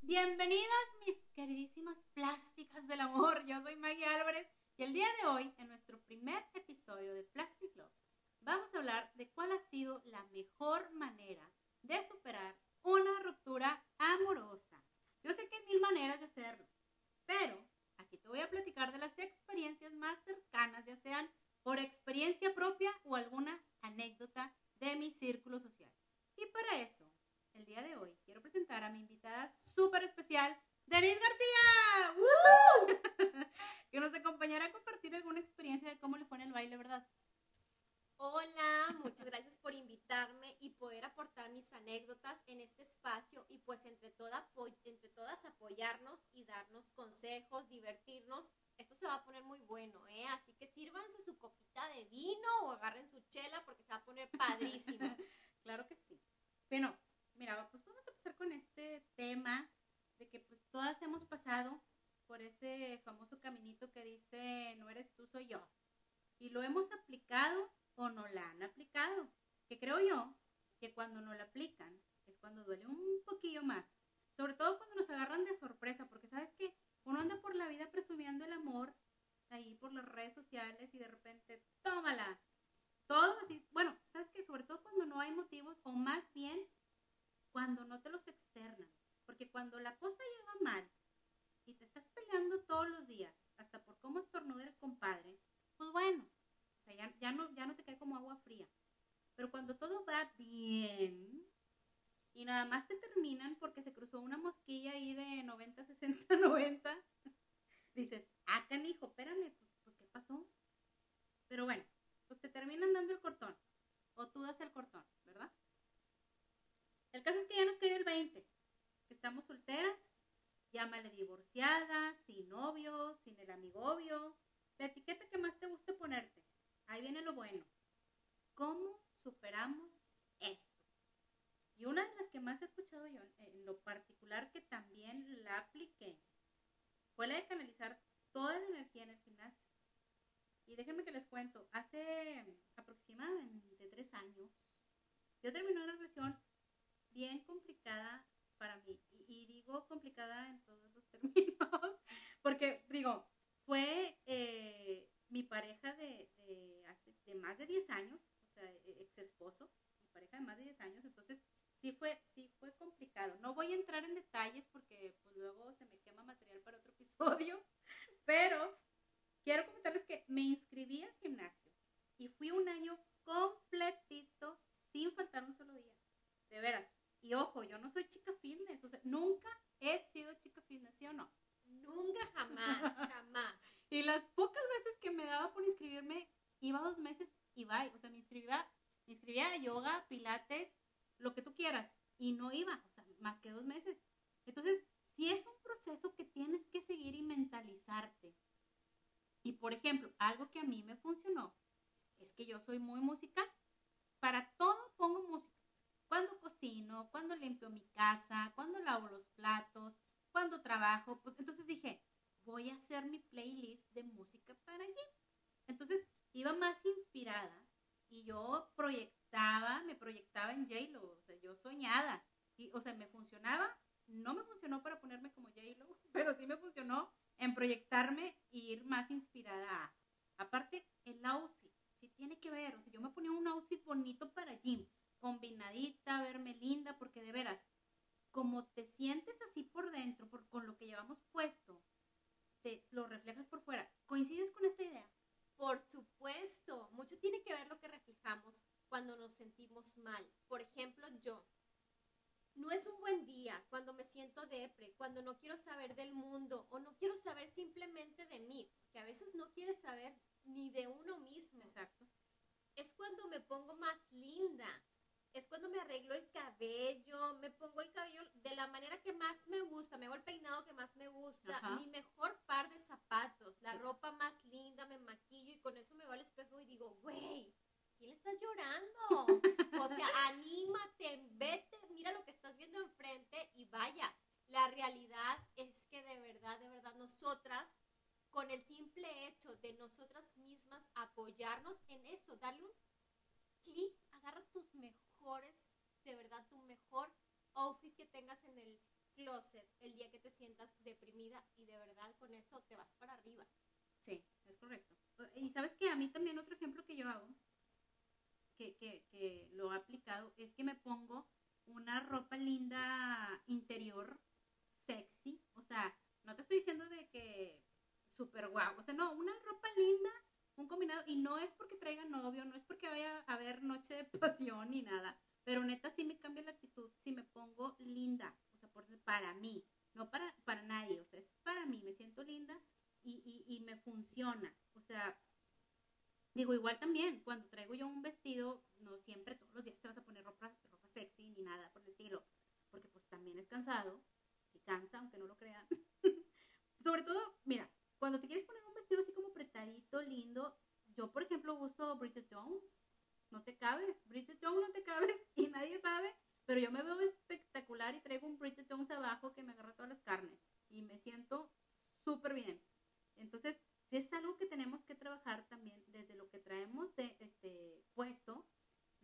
Bienvenidas mis queridísimas plásticas del amor. Yo soy Maggie Álvarez y el día de hoy, en nuestro primer episodio de Plastic Love, vamos a hablar de cuál ha sido la mejor manera de superar una ruptura amorosa. Yo sé que hay mil maneras de hacerlo, pero aquí te voy a platicar de las experiencias más cercanas, ya sean por experiencia propia o alguna anécdota de mi círculo social. Y para eso, el día de hoy quiero presentar a mi invitada súper especial, Denise García, que nos acompañará a compartir alguna experiencia de cómo le fue en el baile, ¿verdad? Hola, muchas gracias por invitarme y poder aportar mis anécdotas en este espacio y pues entre, toda, entre todas apoyarnos y darnos consejos, divertirnos. Esto se va a poner muy bueno, ¿eh? Así que sírvanse su copita de vino o agarren su chela porque se va a poner padrísimo. claro que sí. Bueno, mira, pues vamos a empezar con este tema de que pues todas hemos pasado por ese famoso caminito que dice, no eres tú, soy yo. Y lo hemos aplicado o no la han aplicado. Que creo yo que cuando no la aplican es cuando duele un poquillo más. Sobre todo cuando nos agarran de sorpresa, porque sabes que uno anda por la vida presumiendo el amor ahí por las redes sociales y de repente, tómala. Todo así, bueno, sabes que sobre todo cuando no hay motivos o más bien cuando no te los externan. Porque cuando la cosa lleva mal y te estás peleando todos los días, hasta por cómo estornuda el compadre, pues bueno, o sea, ya, ya, no, ya no te cae como agua fría. Pero cuando todo va bien y nada más te terminan porque se cruzó una mosquilla ahí de 90, 60, 90, dices, ah, canijo, espérame, pues, pues ¿qué pasó? Pero bueno, pues te terminan dando el cortón. O tú das el cortón, ¿verdad? El caso es que ya nos cayó el 20, que estamos solteras, llámale divorciada, sin novio, sin el amigo obvio, la etiqueta que más te guste ponerte. Ahí viene lo bueno. ¿Cómo superamos esto? Y una de las que más he escuchado yo, en lo particular que también la apliqué, fue la de canalizar toda la energía en el gimnasio. Y déjenme que les cuento, hace aproximadamente tres años, yo terminé una relación bien complicada para mí. Y, digo complicada en todos los términos, porque digo, fue eh, mi pareja de, de más de 10 años, o sea, e, ex esposo, mi pareja de más de 10 años, entonces sí fue, sí fue complicado. No voy a entrar en detalles porque pues luego se me quema material para otro episodio, pero quiero comentarles que me inscribí al gimnasio y fui un año completito sin faltar un solo día. De veras. Y ojo, yo no soy chica fitness, o sea, nunca he sido chica fitness, ¿sí o no? Nunca, jamás, jamás. y las pocas veces que me daba por inscribirme, iba dos meses y bye. O sea, me inscribía, me inscribía a yoga, pilates, lo que tú quieras. Y no iba, más que dos meses. Entonces, si es un proceso que tienes que seguir y mentalizarte. Y por ejemplo, algo que a mí me funcionó es que yo soy muy musical. Para todo pongo música. Cuando cocino, cuando limpio mi casa, cuando lavo los platos, cuando trabajo, pues entonces dije, voy a hacer mi playlist de música para allí. Entonces, iba más inspirada y yo proyectaba, me proyectaba en J-Lo, o sea, yo soñada. Y, o sea, me funcionaba, no me funcionó para ponerme como J-Lo, pero sí me funcionó en proyectarme e ir más inspirada. Aparte, el outfit, sí tiene que ver, o sea, yo me ponía un outfit bonito para gym, combinadita, verme linda, porque de veras, como te sientes así por dentro, por, con lo que llevamos puesto, te lo reflejas por fuera. ¿Coincides con esta idea? Por supuesto, mucho tiene que ver lo que reflejamos cuando nos sentimos mal. Por ejemplo, yo. No es un buen día cuando me siento depre, cuando no quiero saber del mundo o no quiero saber simplemente de mí, que a veces no quieres saber ni de uno mismo. Exacto. Es cuando me pongo más linda, es cuando me arreglo el cabello, me pongo el cabello de la manera que más me gusta, me hago el peinado que más me gusta, mi mejor par de zapatos, la ropa más linda, me maquillo y con eso me va al espejo y digo, güey, ¿quién le estás llorando? o sea, anímate, vete, mira lo que estás viendo enfrente y vaya. La realidad es que de verdad, de verdad, nosotras, con el simple hecho de nosotras mismas tengas en el closet el día que te sientas deprimida y de verdad con eso te vas para arriba. Sí, es correcto. Y sabes que a mí también otro ejemplo que yo hago, que, que, que lo he aplicado, es que me pongo una ropa linda interior, sexy. O sea, no te estoy diciendo de que súper guau. O sea, no, una ropa linda, un combinado. Y no es porque traiga novio, no es porque vaya a haber noche de pasión ni nada. Pero neta sí me cambia la actitud si me pongo linda. O sea, para mí, no para, para nadie. O sea, es para mí. Me siento linda y, y, y me funciona. O sea, igual también, cuando traigo yo un vestido, no siempre todos los días te vas a poner ropa, ropa sexy ni nada por el estilo. Porque pues también es cansado. Si cansa, aunque no lo crean. Sobre todo, mira, cuando te quieres poner un vestido así como apretadito, lindo, yo por ejemplo uso Bridget Jones, no te cabes, Bridget Jones no te cabes y nadie sabe, pero yo me veo espectacular y traigo un Bridget Jones abajo que me agarra todas las carnes y me siento súper bien. Entonces, es algo que tenemos que trabajar también desde lo que traemos de este puesto,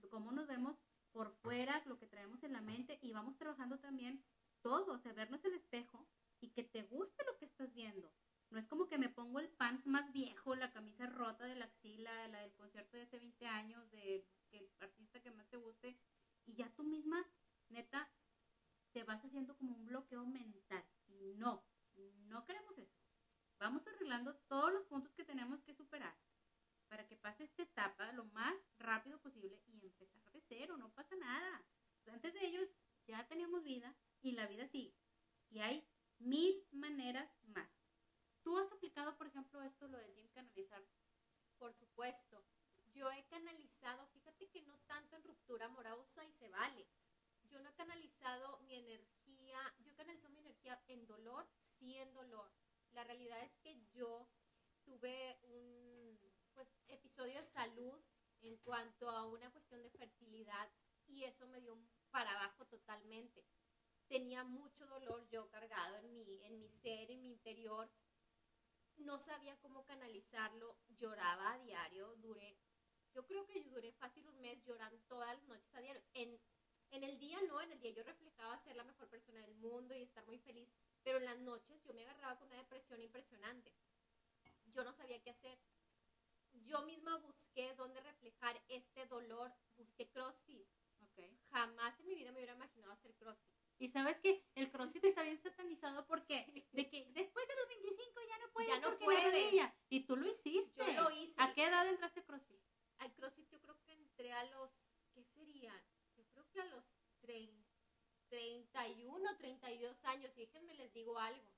cómo nos vemos por fuera, lo que traemos en la mente y vamos trabajando también todo, o sea, vernos el espejo y que te guste lo que estás viendo. No es como que me pongo el pants más viejo, la camisa rota de la axila, la del concierto de hace 20 años, de el artista que más te guste, y ya tú misma, neta, te vas haciendo como un bloqueo mental. No, no queremos eso. Vamos arreglando todos los puntos que tenemos que superar para que pase esta etapa lo más rápido posible y empezar de cero, no pasa nada. antes de ellos ya teníamos vida y la vida sigue. Y hay mil maneras más. ¿Tú has aplicado, por ejemplo, esto, lo de Jim canalizar? Por supuesto. Yo he canalizado, fíjate que no tanto en ruptura amorosa y se vale. Yo no he canalizado mi energía, yo he canalizado mi energía en dolor, sí en dolor. La realidad es que yo tuve un pues, episodio de salud en cuanto a una cuestión de fertilidad y eso me dio para abajo totalmente. Tenía mucho dolor yo cargado en mi, en mi ser, en mi interior no sabía cómo canalizarlo, lloraba a diario, duré, yo creo que duré fácil un mes llorando todas las noches a diario. En, en el día no, en el día yo reflejaba ser la mejor persona del mundo y estar muy feliz, pero en las noches yo me agarraba con una depresión impresionante. Yo no sabía qué hacer. Yo misma busqué dónde reflejar este dolor, busqué CrossFit. Okay. Jamás en mi vida me hubiera imaginado hacer CrossFit. Y sabes que el CrossFit está bien satanizado porque de que después de los 25 ya no puedes. Ya no puedes. Y tú lo hiciste. Yo lo hice. ¿A qué edad entraste a CrossFit? Al CrossFit yo creo que entré a los, ¿qué serían? Yo creo que a los 30, 31, 32 años. Y déjenme les digo algo.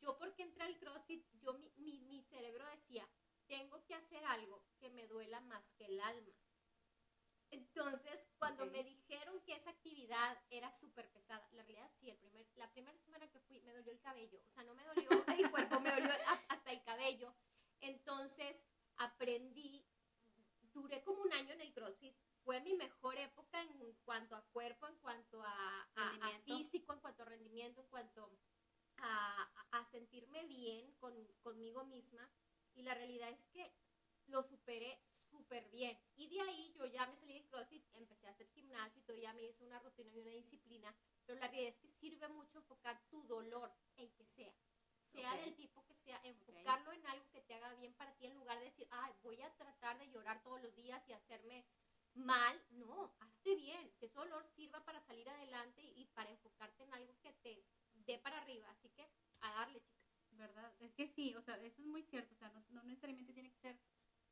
Yo porque entré al CrossFit, yo mi, mi, mi cerebro decía, tengo que hacer algo que me duela más que el alma. Entonces, cuando me dijeron que esa actividad era súper pesada, la realidad sí, el primer, la primera semana que fui me dolió el cabello, o sea, no me dolió el cuerpo, me dolió hasta el cabello. Entonces, aprendí, duré como un año en el CrossFit, fue mi mejor época en cuanto a cuerpo, en cuanto a, físico, en cuanto a rendimiento, en cuanto a, a sentirme bien con, conmigo misma. Y la realidad es que lo superé súper bien. Y de ahí yo ya me salí de CrossFit, empecé a hacer gimnasio y todo, ya me hice una rutina y una disciplina. Pero la realidad es que sirve mucho enfocar tu dolor, el que sea. Sea del tipo que sea, enfocarlo en algo que te haga bien para ti en lugar de decir, ay, voy a tratar de llorar todos los días y hacerme mal. No, hazte bien, que ese dolor sirva para salir adelante y para enfocarte en algo que te dé para arriba. Así que a darle, chicas. ¿Verdad? Es que sí, o sea, eso es muy cierto. O sea, no, no necesariamente tiene que ser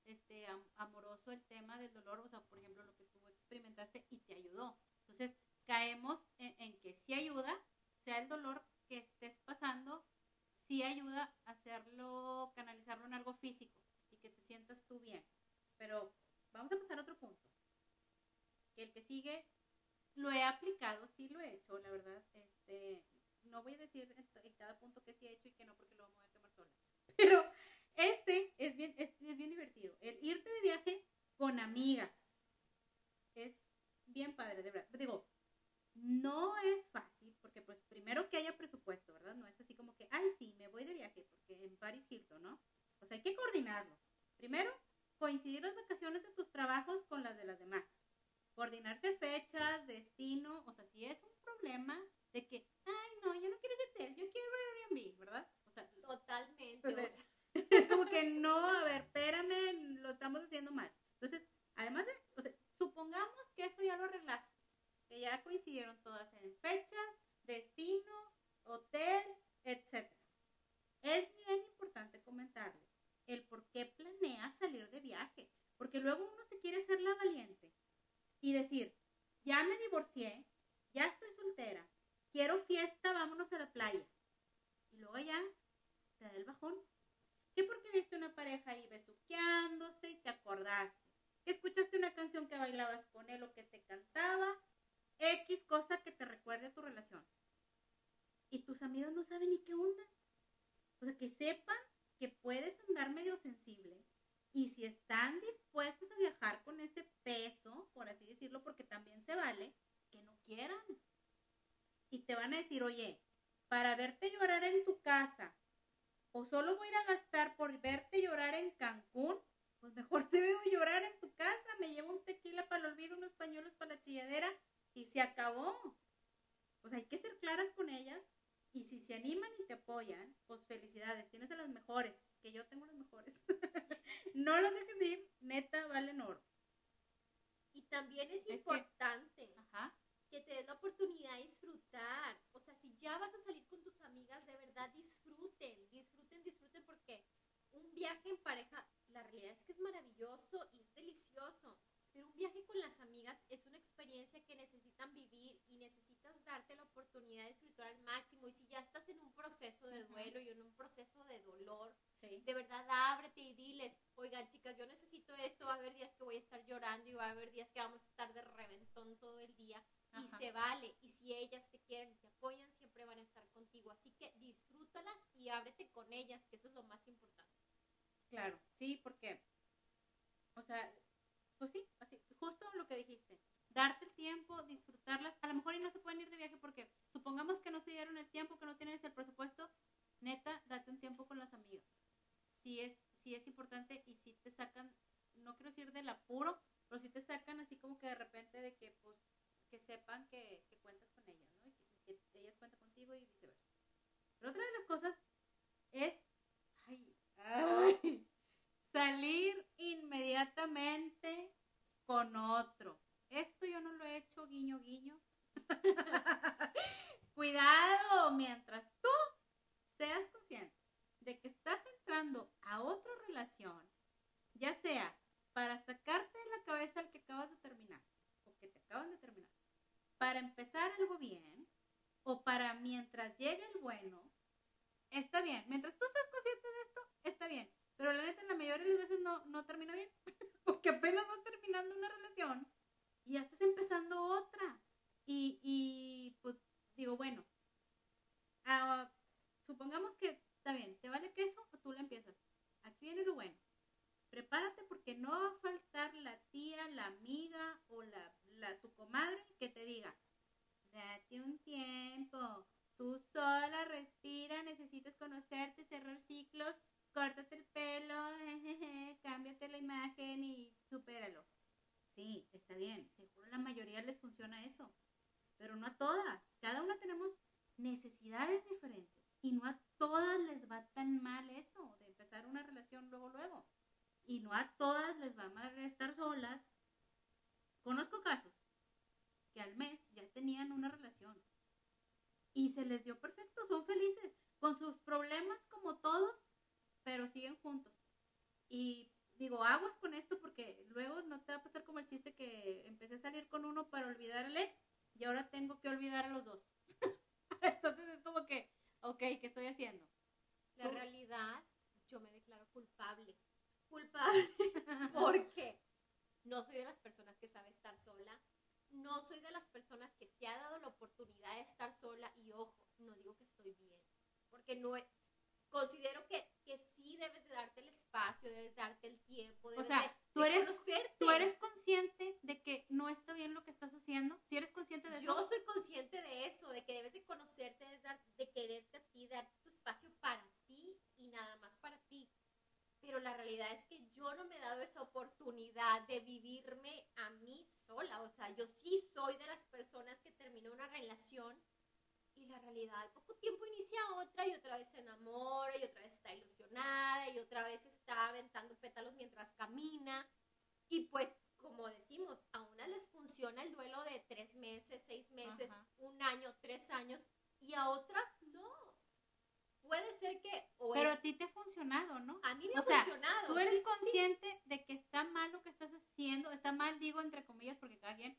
este, amoroso el tema del dolor, o sea, por ejemplo, lo que tú experimentaste y te ayudó. Entonces, caemos en, que sí ayuda, sea el dolor que estés pasando, sí ayuda a hacerlo, canalizarlo en algo físico y que te sientas tú bien. Pero vamos a pasar a otro punto. El que sigue, lo he aplicado, sí lo he hecho, la verdad. Este, no voy a decir en, cada punto que sí he hecho y que no, porque lo vamos a quemar sola. Pero este es bien, es, bien divertido. El irte de viaje con amigas es bien padre, de verdad. Digo, no es fácil porque pues primero que haya presupuesto, ¿verdad? No es así como que, ay, sí, me voy de viaje porque en Paris Hilton, ¿no? O sea, hay que coordinarlo. Primero, coincidir las vacaciones de tus trabajos con las de las demás. Coordinarse fechas, destino, o sea, si es un problema, de que, ay, no, yo no quiero ese hotel, yo quiero Airbnb, ¿verdad? O sea, totalmente. es como que no, a ver, espérame, lo estamos haciendo mal. Entonces, además de, o sea, supongamos que eso ya lo arreglaste, que ya coincidieron todas en fechas, destino, hotel, etc. Es bien importante comentarles el por qué planeas salir de viaje, porque luego uno se quiere ser la valiente y decir, ya me divorcié, ya estoy soltera, quiero fiesta, vámonos a la playa. Y luego ya te da el bajón. ¿Qué porque viste una pareja ahí besuqueándose y te acordaste? ¿Que escuchaste una canción que bailabas con él o que te cantaba? X cosa que te recuerde a tu relación. Y tus amigos no saben ni qué onda. O sea, que sepan que puedes andar medio sensible y si están dispuestos a viajar con ese peso, por así decirlo, porque también se vale, que no quieran. Y te van a decir, oye, para verte llorar en tu casa, o solo voy a ir a gastar por verte llorar en Cancún, pues mejor te veo llorar en tu casa, me llevo un tequila para el olvido, unos pañuelos para la chilladera y se acabó. Pues hay que ser claras con ellas y si se animan y te apoyan, pues felicidades, tienes a las mejores, que yo tengo las mejores. no los dejes ir, neta, valen oro. Y también es, importante que, te des la oportunidad de disfrutar. O sea, si ya vas a salir con tus amigas, de verdad disfruten, disfruten, disfruten, porque un viaje en pareja, la realidad es que es maravilloso y es delicioso. Pero un viaje con las amigas es una experiencia que necesitan vivir y necesitas darte la oportunidad de disfrutar al máximo. Y si ya estás en un proceso de duelo y en un proceso de de verdad ábrete y diles, oigan chicas, yo necesito esto, va a haber días que voy a estar llorando y va a haber días que vamos a estar de reventón todo el día. Y se vale. Y si ellas te quieren y te apoyan, siempre van a estar contigo. Así que disfrútalas y ábrete con ellas, que eso es lo más importante. Claro, sí, porque, o sea, pues sí, así, justo lo que dijiste. Darte el tiempo, disfrutarlas. A lo mejor y no se pueden ir de viaje porque supongamos que no se dieron el tiempo, que no tienen el presupuesto. Neta, date un tiempo. Sí es, sí es importante y si te sacan, no quiero decir del apuro, pero si te sacan Culpable porque no soy de las personas que sabe estar sola. No soy de las personas que se ha dado la oportunidad de estar sola y ojo, no digo que estoy bien, porque no, considero que, que sí debes de darte el espacio, debes darte el tiempo, debes o sea, de, tú eres, tú eres consciente de que no está bien lo que estás haciendo, si eres consciente de eso. Yo soy consciente de eso, de que debes de conocerte, de, dar, de quererte a ti, darte tu espacio para ti y nada más. Pero la realidad es que yo no me he dado esa oportunidad de vivirme a mí sola. O sea, yo sí soy de las personas que terminó una relación Y la realidad, al poco tiempo inicia otra y otra vez se enamora y otra vez está ilusionada y otra vez está aventando pétalos mientras camina. Y pues, como decimos, a unas les funciona el duelo de tres meses, seis meses, un año, tres años y a otras no. Puede ser que... Pero a ti te ha funcionado, ¿no? A mí me ha funcionado. Tú eres consciente de que está mal lo que estás haciendo, está mal, digo entre comillas, porque cada quien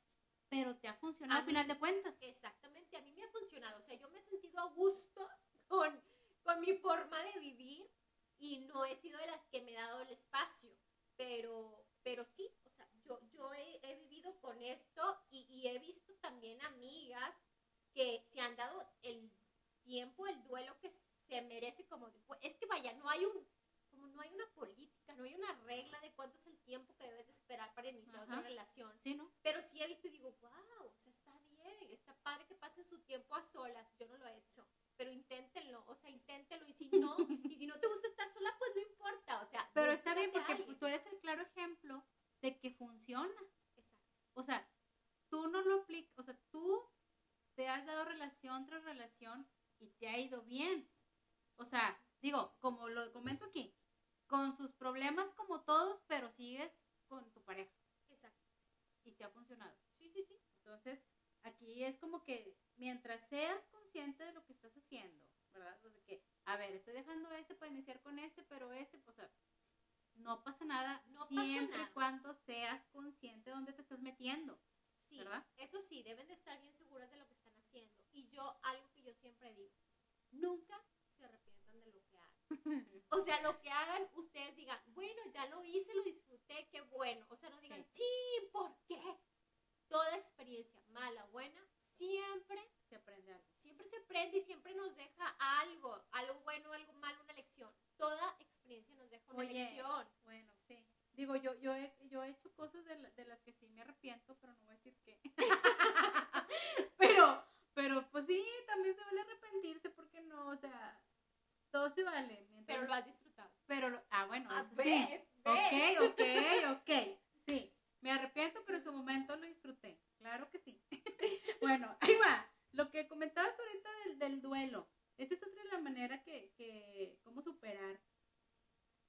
pero te ha funcionado al final de cuentas. Exactamente, a mí me ha funcionado. O sea, yo me he sentido a gusto con, con mi forma de vivir y no he sido de las que me he dado el espacio, pero, pero sí, o sea, yo, yo he, he vivido con esto y, y, he visto también amigas que se han dado el tiempo, el duelo que se merece como... Es que vaya, no hay un como no hay una política, no hay una regla de cuánto es el tiempo que debes esperar para iniciar otra relación. Sí, ¿no? Pero sí he visto y digo, wow, o sea, está bien, está padre que pasen su tiempo a solas. Yo no lo he hecho, pero inténtenlo, o sea, inténtenlo. Y si no, y si no te gusta estar sola, pues no importa, o sea. Pero está bien porque tú eres el claro ejemplo de que funciona. Exacto. O sea, tú no lo aplicas, o sea, tú te has dado relación tras relación y te ha ido bien. O sea, digo, como lo comento aquí, con sus problemas como todos, pero sigues con tu pareja. Exacto. Y te ha funcionado. Sí, sí, sí. Entonces, aquí es como que mientras seas consciente de lo que estás haciendo, ¿verdad? que, a ver, estoy dejando este para iniciar con este, pero este, o sea, no pasa nada no siempre y cuando seas consciente de dónde te estás metiendo. Sí, ¿verdad? eso sí, deben de estar bien seguras de lo que están haciendo. Y yo, algo que yo siempre digo, nunca se arrepientan de lo que hagan. O sea, lo que hagan, ustedes digan, bueno, ya lo hice, lo disfruté, qué bueno. O sea, no digan, sí, ¿por qué? Toda experiencia, mala, buena, siempre se aprende algo. Siempre se aprende y siempre nos deja algo, algo bueno, algo malo, una lección. Toda experiencia nos deja una lección. Bueno, sí. Digo, yo, yo, he, yo he hecho cosas de, de las que sí me arrepiento, pero no voy a decir qué. pero, pero pues sí, también se vale arrepentirse, porque no, o sea, todo se vale. Pero lo has disfrutado. Pero, ah, bueno, ah, sí. Ok, ok, ok. Sí, me arrepiento, pero en su momento lo disfruté. Claro que sí. bueno, ahí va. Lo que comentabas ahorita del, del duelo. Esta es otra de la manera que, que, cómo superar.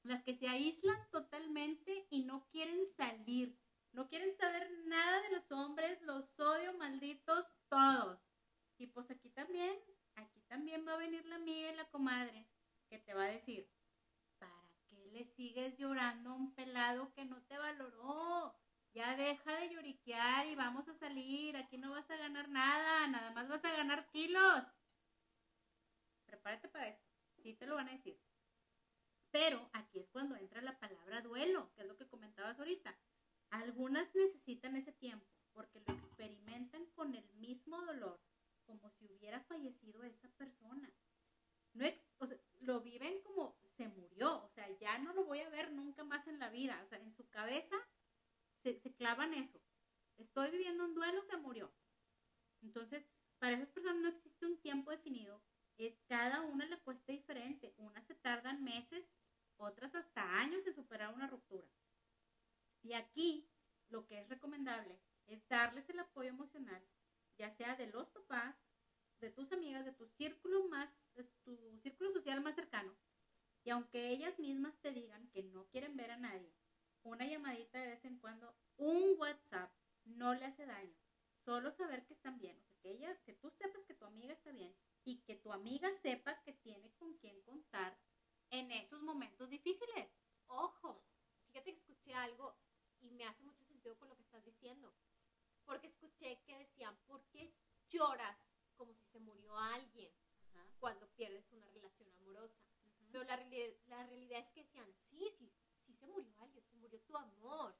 Las que se aíslan totalmente y no quieren salir. No quieren saber nada de los hombres, los odio, malditos, todos. Y pues aquí también, aquí también va a venir la amiga y la comadre que te va a decir, ¿para qué le sigues llorando a un pelado que no te valoró? Ya deja de lloriquear y vamos a salir. Aquí no vas a ganar nada, nada más vas a ganar kilos. Prepárate para esto. Sí te lo van a decir. Pero aquí es cuando entra la palabra duelo, que es lo que comentabas ahorita. Algunas necesitan ese tiempo porque lo experimentan con el mismo dolor como si hubiera fallecido esa persona no o sea, lo viven como se murió, o sea, ya no lo voy a ver nunca más en la vida, o sea, en su cabeza se, se clavan eso. Estoy viviendo un duelo, se murió. Entonces, para esas personas no existe un tiempo definido, es cada una le cuesta diferente. Unas se tardan meses, otras hasta años en superar una ruptura. Y aquí lo que es recomendable es darles el apoyo emocional, ya sea de los papás, de tus amigas, de tu círculo más es tu círculo social más cercano, y aunque ellas mismas te digan que no quieren ver a nadie, una llamadita de vez en cuando, un WhatsApp no le hace daño. Solo saber que están bien, o sea, que ella, que tú sepas que tu amiga está bien y que tu amiga sepa que tiene con quién contar en esos momentos difíciles. Ojo, fíjate que escuché algo y me hace mucho sentido con lo que estás diciendo, porque escuché que decían, ¿por qué lloras como si se murió alguien? cuando pierdes una relación amorosa. Pero la, la realidad es que decían, sí, sí, sí se murió alguien, se murió tu amor.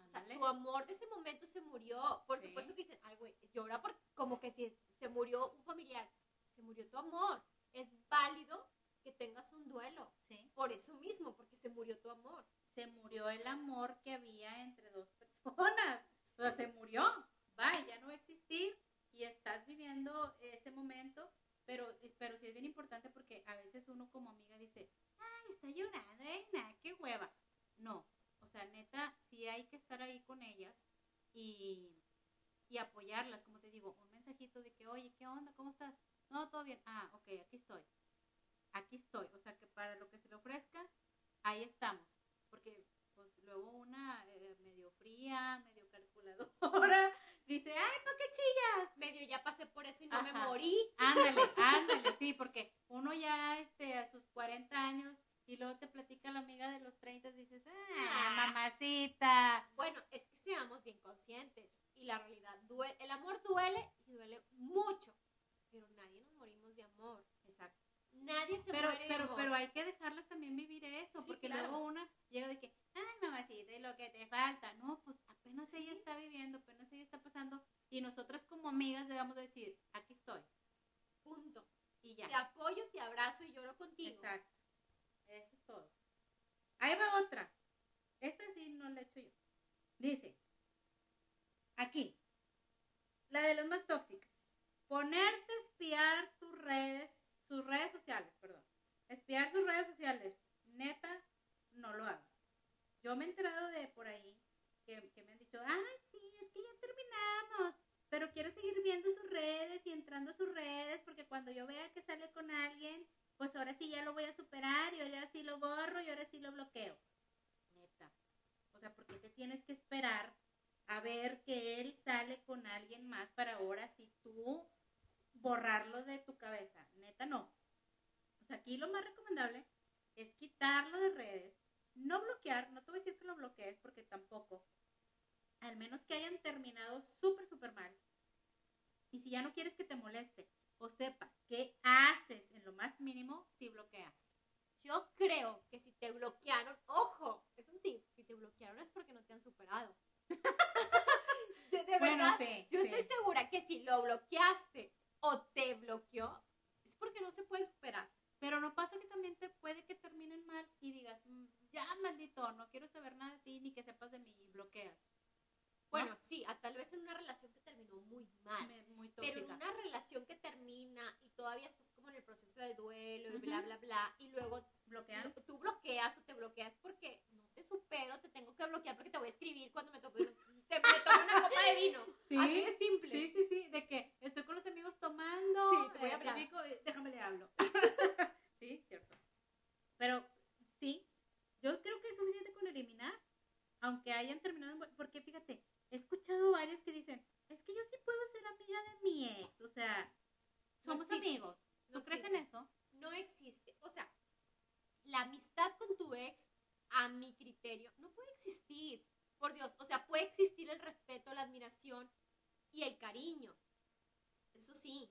O sea, tu amor de ese momento se murió. Por supuesto que dicen, ay, güey, llora por, como que si se murió un familiar. Se murió tu amor. Es válido que tengas un duelo. Sí. Por eso mismo, porque se murió tu amor. Se murió el amor que había entre dos personas. O sea, se murió. Va, ya no va a existir. Y estás viviendo ese momento pero, pero sí es bien importante porque a veces uno como amiga dice, ay, está llorando, eh, nada, qué hueva. No, o sea, neta, sí hay que estar ahí con ellas y, y apoyarlas, como te digo, un mensajito de que, oye, ¿qué onda? ¿Cómo estás? No, todo bien. Ah, ok, aquí estoy. Aquí estoy. O sea, que para lo que se le ofrezca, ahí estamos. Porque, pues, luego una eh, medio fría, medio calculadora, dice, ay, ¿por qué chillas? Medio ya pasé por eso y no me morí. Ándale, ándale, sí, porque uno ya, este, a sus 40 años y luego te platica la amiga de los 30 y dices, ah, ah, mamacita. Bueno, es que seamos bien conscientes y la realidad, duele, el amor duele y duele mucho, pero nadie nos morimos de amor. Exacto. Nadie se pero, muere pero, de amor. Pero hay que dejarlas también vivir eso, porque luego una llega de que, ay, mamacita, y lo que te falta. No, pues apenas ella está viviendo, pasando, y nosotras como amigas debemos decir, aquí estoy. Punto. Y ya. Te apoyo, te abrazo y lloro contigo. Exacto. Eso es todo. Ahí va otra. Esta sí no la he hecho yo. Dice, aquí, la de las más tóxicas. Ponerte a espiar tus redes, sus redes sociales, perdón. Espiar sus redes sociales. Neta, no lo hago. Yo me he enterado de por ahí que, que me han dicho, ay, sí, es que ya terminamos pero quiero seguir viendo sus redes y entrando a sus redes porque cuando yo vea que sale con alguien, pues ahora sí ya lo voy a superar y ahora sí lo borro y ahora sí lo bloqueo. Neta. O sea, ¿por qué te tienes que esperar a ver que él sale con alguien más para ahora sí tú borrarlo de tu cabeza? Neta, no. Sea, aquí lo más recomendable es quitarlo de redes, no bloquear, no te voy a decir que lo bloquees porque tampoco, al menos que hayan terminado súper, súper mal. Y si ya no quieres que te moleste, o sepa qué haces en lo más mínimo, si bloquea. Yo creo que si te bloquearon, ojo, es un tip, si te bloquearon es porque no te han superado. de, verdad, yo estoy segura que si lo bloqueaste o te bloqueó, es porque no se puede superar. Pero no pasa que también te puede que terminen mal y digas, mm, ya maldito, no quiero saber nada de ti ni que sepas de mí y bloqueas. Bueno, sí, a, tal vez en una relación que terminó muy mal. muy pero en una relación que termina y todavía estás como en el proceso de duelo y bla, bla, bla, y luego ¿Bloqueas? tú bloqueas o te bloqueas porque no te supero, te tengo que bloquear porque te voy a escribir cuando me toque, te, me una copa de vino. Así de simple. Sí, sí, sí, de que estoy con los amigos tomando, sí, te voy a eh, hablar. déjame le hablo. sí, cierto. Pero sí, yo creo que es suficiente con eliminar, aunque hayan terminado, porque fíjate, he escuchado varios que dicen, es que yo sí puedo ser amiga de mi ex, o sea, somos amigos. ¿No, crees en eso? No existe. O sea, la amistad con tu ex, a mi criterio, no puede existir. Por Dios, o sea, puede existir el respeto, la admiración y el cariño. Eso sí.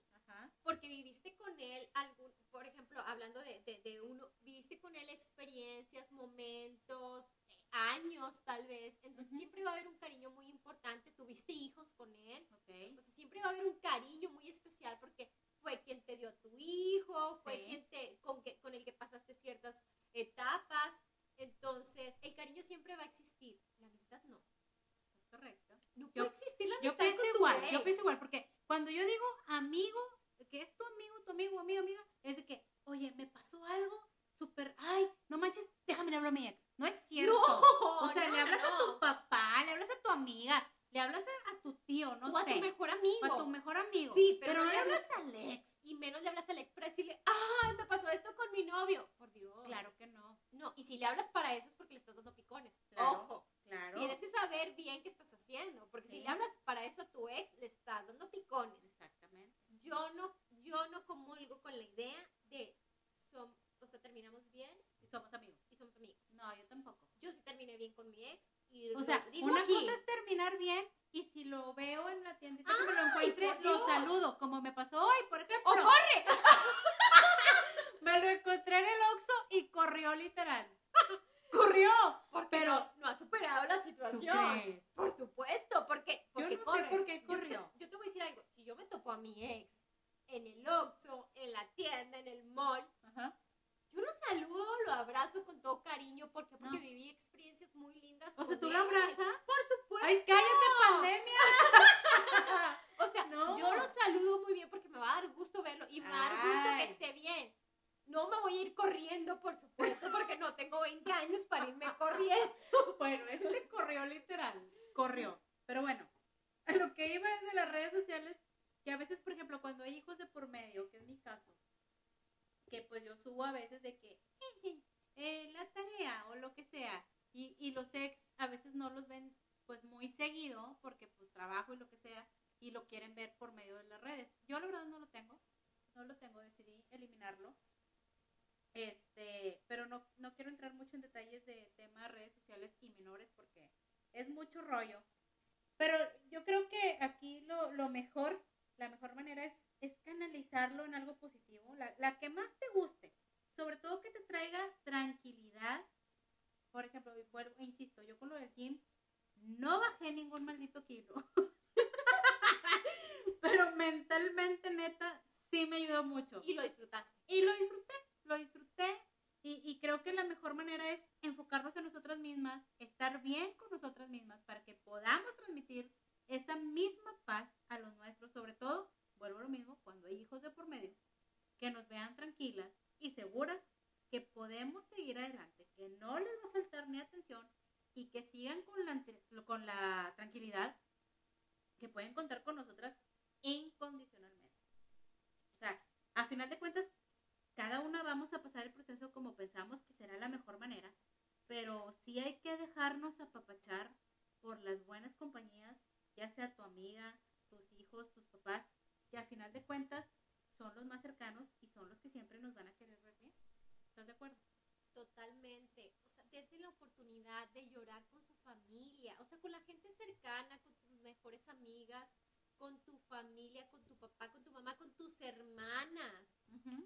Porque viviste con él algún, por ejemplo, hablando de, de uno, viviste con él experiencias, momentos, años tal vez, entonces siempre va a haber un cariño muy importante, tuviste hijos con él, okay. sea, siempre va a haber un cariño muy especial porque fue quien te dio a tu hijo, fue quien te, con, que, con el que pasaste ciertas etapas, entonces el cariño siempre va a existir, la amistad no. Correcto. No puede existir la amistad. Yo pienso igual, yo pienso igual, porque cuando yo digo amigo, que es tu amigo, tu amigo, amigo, amiga, es de que, oye, me pasó algo súper, ay, no manches, déjame hablar a mi ex. No es cierto. o sea, le hablas a tu papá, le hablas a tu amiga, le hablas a, tu tío, no o sé. a tu mejor amigo. O a tu mejor amigo. Sí, pero, no, le hablas al ex. Y menos le hablas al ex para decirle, ay, me pasó esto con mi novio. Por Dios. Claro que no. No, y si le hablas para eso es porque le estás dando picones. Ojo. Claro. Tienes que saber bien qué estás haciendo. Porque si le hablas para eso a tu ex, le estás dando picones. Exactamente. Yo no, yo no comulgo con la idea de, son, o sea, terminamos bien y somos amigos. Y somos amigos. No, yo tampoco. Yo sí terminé bien con mi ex. Y o sea, una cosa es terminar bien y si lo veo en la tiendita que me lo encuentre, lo saludo, como me pasó hoy, por ejemplo. ¡O corre! me lo encontré en el Oxxo y corrió literal. corrió. pero no ha superado la situación. Por supuesto, porque, porque yo no sé por qué corrió. Yo te, voy a decir algo. Si yo me topo a mi ex en el Oxxo, en la tienda, en el mall, Ajá yo lo saludo, lo abrazo con todo cariño porque, porque viví experiencias muy lindas. O sea, ¿tú lo abrazas? Por supuesto. ¡Ay, cállate, pandemia! o sea, yo lo saludo muy bien porque me va a dar gusto verlo y me va a dar gusto que esté bien. No me voy a ir corriendo, por supuesto, porque no tengo 20 años para irme corriendo. bueno, ese corrió literal, corrió. Pero bueno, a lo que iba de las redes sociales, que a veces, por ejemplo, cuando hay hijos de por medio, que es mi caso, que pues yo subo a veces de que eh, la tarea o lo que sea, y, y los ex a veces no los ven pues muy seguido porque pues trabajo y lo que sea, y lo quieren ver por medio de las redes. Yo la verdad no lo tengo, no lo tengo, decidí eliminarlo. Este, pero no, no quiero entrar mucho en detalles de temas redes sociales y menores porque es mucho rollo. Pero yo creo que aquí lo, lo mejor, la mejor manera es, es canalizarlo en algo positivo, la, la que más te guste, sobre todo que te traiga tranquilidad. Por ejemplo, vuelvo, insisto, yo con lo del gym no bajé ningún maldito kilo. Pero mentalmente, neta, sí me ayudó mucho. Y lo disfrutaste. Y lo disfruté, lo disfruté. Y, y, creo que la mejor manera es enfocarnos en nosotras mismas, estar bien con nosotras mismas para que podamos transmitir esa misma paz a los nuestros, sobre todo, vuelvo a lo mismo, cuando hay hijos de por medio, que nos vean tranquilas y seguras que podemos seguir adelante, que no les va a faltar ni atención y que sigan con la, con la tranquilidad que pueden contar con nosotras incondicionalmente. O sea, a final de cuentas, cada una vamos a pasar el proceso como pensamos que será la mejor manera, pero sí hay que dejarnos apapachar por las buenas compañías, ya sea tu amiga, tus hijos, tus papás, que a final de cuentas son los más cercanos y son los que siempre nos van a querer ver bien. ¿Estás de acuerdo? Totalmente. O sea, dense la oportunidad de llorar con su familia, o sea, con la gente cercana, con tus mejores amigas, con tu familia, con tu papá, con tu mamá, con tus hermanas.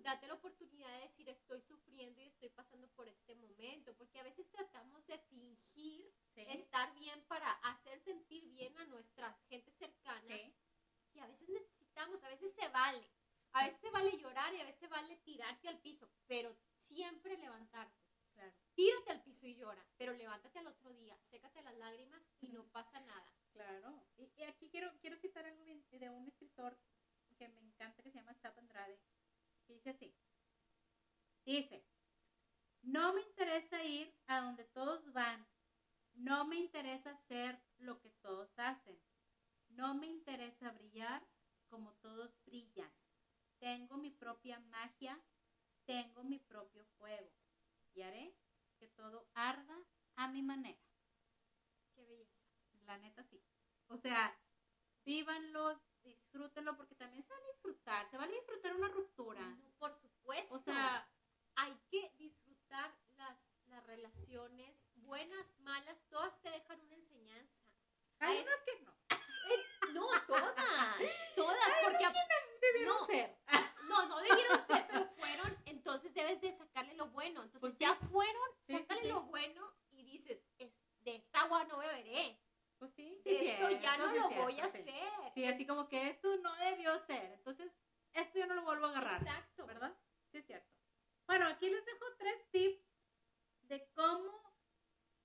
Date la oportunidad de decir estoy sufriendo y estoy pasando por este momento, porque a veces tratamos de fingir estar bien para hacer sentir bien a nuestra gente cercana. Y a veces necesitamos, a veces se vale. A veces se vale llorar y a veces vale tirarte al piso, pero siempre levantarte. Tírate al piso y llora, pero levántate al otro día, sécate las lágrimas y no pasa nada. Claro. Y, aquí quiero, quiero citar algo de un escritor que me encanta, que se llama Zap Andrade, que dice así. Dice, no me interesa ir a donde todos van, no me interesa hacer lo que todos hacen, no me interesa brillar como todos brillan. Tengo mi propia magia, tengo mi propio fuego y haré que todo arda a mi manera. Qué belleza. La neta sí. O sea, vívanlo, disfrútenlo, porque también se van a disfrutar, se van a disfrutar una ruptura. por supuesto. O sea, hay que disfrutar las, las relaciones, buenas, malas, todas te dejan una enseñanza. Hay unas que no. Eh, no, todas, todas, porque no debieron ser. No, no debieron ser, pero fueron, entonces debes de sacarle lo bueno. Entonces pues ya fueron, sácale lo bueno y dices, de esta agua no beberé. Pues sí, esto ya no lo voy a hacer. Sí, así como que esto no debió ser. Entonces, esto yo no lo vuelvo a agarrar. Exacto. ¿Verdad? Sí, es cierto. Bueno, aquí les dejo tres tips de cómo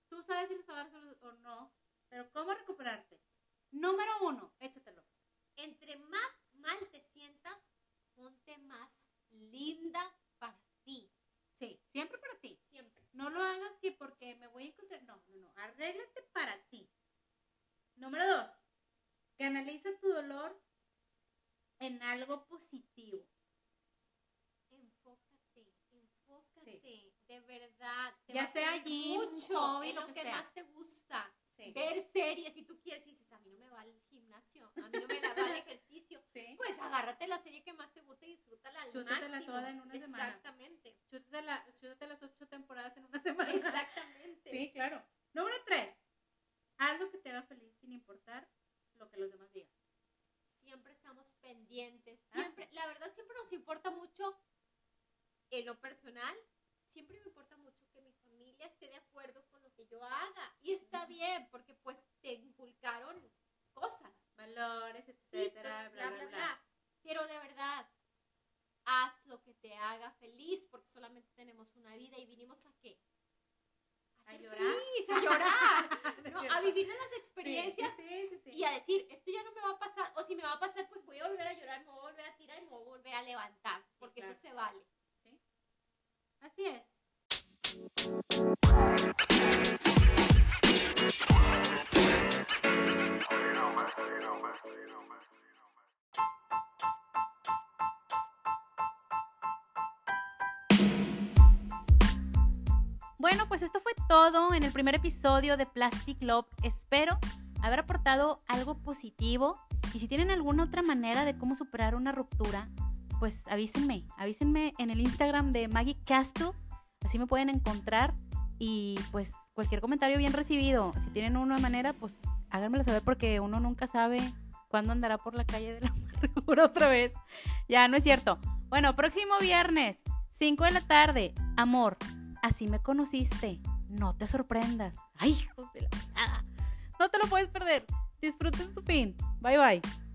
tú sabes si los agarras o no, pero cómo recuperarte. Número uno, échatelo. Entre más mal te sientas, ponte más linda para ti. Sí, siempre para ti. Siempre. No lo hagas que porque me voy a encontrar. No, no, no. Arréglate para ti. Número dos, canaliza tu dolor en algo positivo. Enfócate, enfócate, de verdad. ya mucho en lo, que, más te gusta. Ver series, si tú quieres y dices, a mí no me va el gimnasio, a mí no me va el ejercicio, pues agárrate la serie que más te gusta y disfrútala al Chútatela máximo. toda en una semana. Exactamente. Chútatela, chútate las ocho temporadas en una semana. Exactamente. Sí, claro. Número tres, haz lo que te haga feliz sin importar lo que los demás digan. Siempre estamos pendientes. Ah, siempre, La verdad, siempre nos importa mucho en lo personal. Siempre me importa mucho familia esté de acuerdo con lo que yo haga. Y está bien, porque pues te inculcaron cosas. Valores, etcétera, bla, bla, bla, Pero de verdad, haz lo que te haga feliz, porque solamente tenemos una vida y vinimos a qué? a llorar. a llorar, a vivir de las experiencias y a decir, esto ya no me va a pasar, o si me va a pasar, pues voy a volver a llorar, me voy a volver a tirar y me voy a volver a levantar, porque eso se vale. Así es. Todo en el primer episodio de Plastic Love. Espero haber aportado algo positivo y si tienen alguna otra manera de cómo superar una ruptura, pues avísenme, avísenme en el Instagram de Maggie Castle, así me pueden encontrar y pues cualquier comentario bien recibido. Si tienen una manera, pues háganmelo saber porque uno nunca sabe cuándo andará por la calle de la amargura otra vez. Ya, no es cierto. Bueno, próximo viernes, 5 de la tarde. Amor, así me conociste. No te sorprendas. Ay, hijos de la... No te lo puedes perder. Disfruten su fin. Bye bye.